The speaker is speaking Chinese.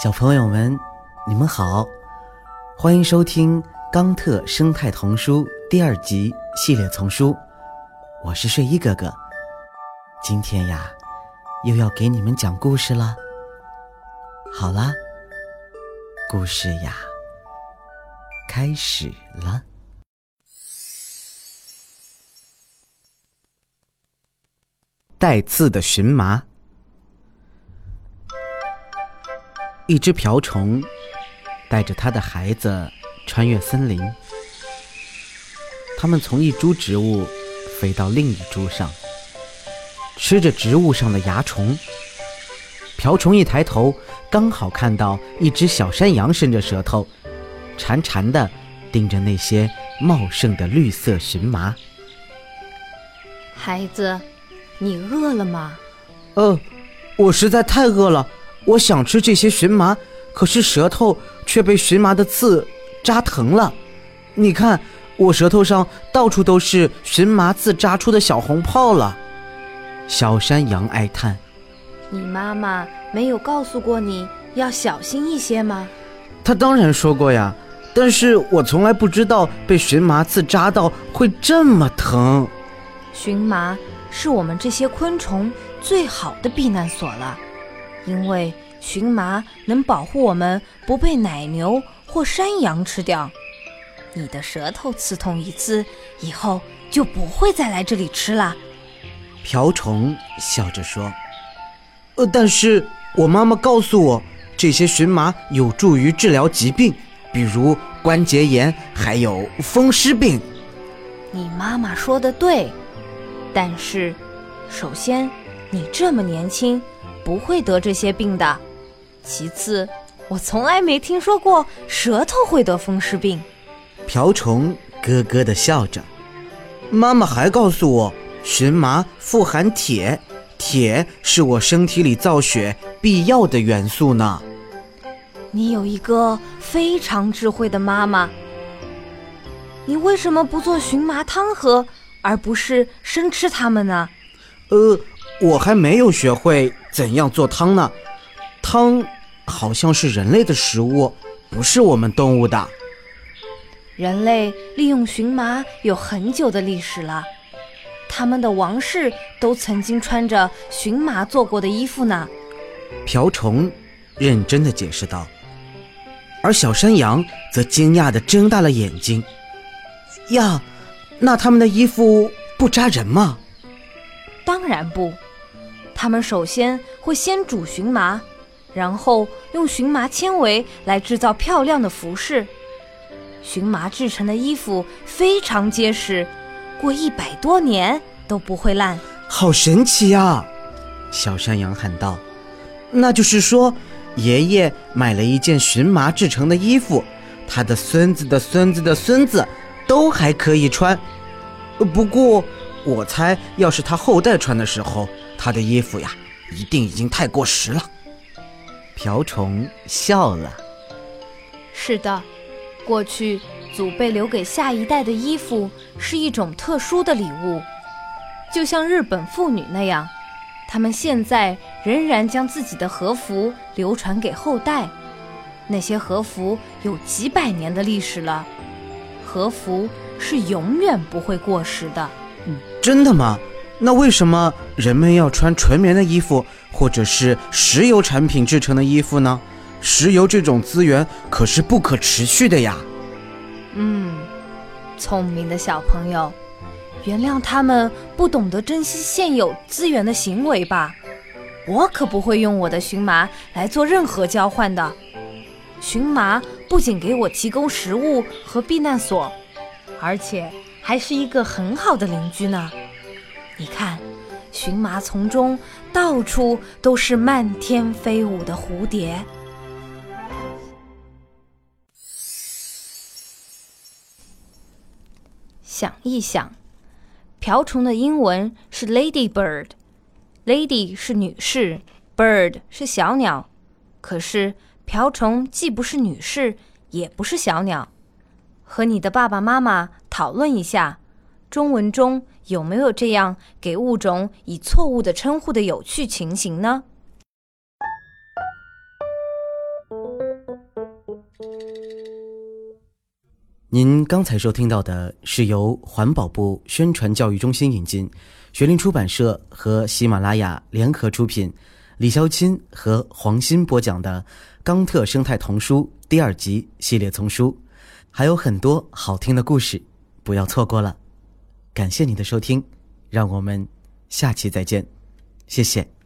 小朋友们，你们好，欢迎收听《冈特生态童书》第二集系列丛书。我是睡衣哥哥，今天呀，又要给你们讲故事了。好啦，故事呀，开始了。带刺的荨麻。一只瓢虫带着它的孩子穿越森林，它们从一株植物飞到另一株上，吃着植物上的蚜虫。瓢虫一抬头，刚好看到一只小山羊伸着舌头，馋馋的盯着那些茂盛的绿色荨麻。孩子，你饿了吗？呃，我实在太饿了。我想吃这些荨麻，可是舌头却被荨麻的刺扎疼了。你看，我舌头上到处都是荨麻刺扎出的小红泡了。小山羊哀叹：“你妈妈没有告诉过你要小心一些吗？”她当然说过呀，但是我从来不知道被荨麻刺扎到会这么疼。荨麻是我们这些昆虫最好的避难所了。因为荨麻能保护我们不被奶牛或山羊吃掉，你的舌头刺痛一次以后就不会再来这里吃了。瓢虫笑着说：“呃，但是我妈妈告诉我，这些荨麻有助于治疗疾病，比如关节炎，还有风湿病。”你妈妈说的对，但是，首先，你这么年轻。不会得这些病的。其次，我从来没听说过舌头会得风湿病。瓢虫咯咯地笑着。妈妈还告诉我，荨麻富含铁，铁是我身体里造血必要的元素呢。你有一个非常智慧的妈妈。你为什么不做荨麻汤喝，而不是生吃它们呢？呃。我还没有学会怎样做汤呢，汤好像是人类的食物，不是我们动物的。人类利用荨麻有很久的历史了，他们的王室都曾经穿着荨麻做过的衣服呢。瓢虫认真的解释道，而小山羊则惊讶的睁大了眼睛。呀，那他们的衣服不扎人吗？当然不。他们首先会先煮荨麻，然后用荨麻纤维来制造漂亮的服饰。荨麻制成的衣服非常结实，过一百多年都不会烂。好神奇呀！小山羊喊道：“那就是说，爷爷买了一件荨麻制成的衣服，他的孙子的孙子的孙子都还可以穿。不过，我猜要是他后代穿的时候……”他的衣服呀，一定已经太过时了。瓢虫笑了。是的，过去祖辈留给下一代的衣服是一种特殊的礼物，就像日本妇女那样，他们现在仍然将自己的和服流传给后代。那些和服有几百年的历史了，和服是永远不会过时的。真的吗？那为什么人们要穿纯棉的衣服，或者是石油产品制成的衣服呢？石油这种资源可是不可持续的呀。嗯，聪明的小朋友，原谅他们不懂得珍惜现有资源的行为吧。我可不会用我的荨麻来做任何交换的。荨麻不仅给我提供食物和避难所，而且还是一个很好的邻居呢。你看，荨麻丛中到处都是漫天飞舞的蝴蝶。想一想，瓢虫的英文是 ladybird，lady 是女士，bird 是小鸟。可是瓢虫既不是女士，也不是小鸟。和你的爸爸妈妈讨论一下。中文中有没有这样给物种以错误的称呼的有趣情形呢？您刚才收听到的是由环保部宣传教育中心引进，学林出版社和喜马拉雅联合出品，李潇钦和黄鑫播讲的《冈特生态童书》第二集系列丛书，还有很多好听的故事，不要错过了。感谢你的收听，让我们下期再见，谢谢。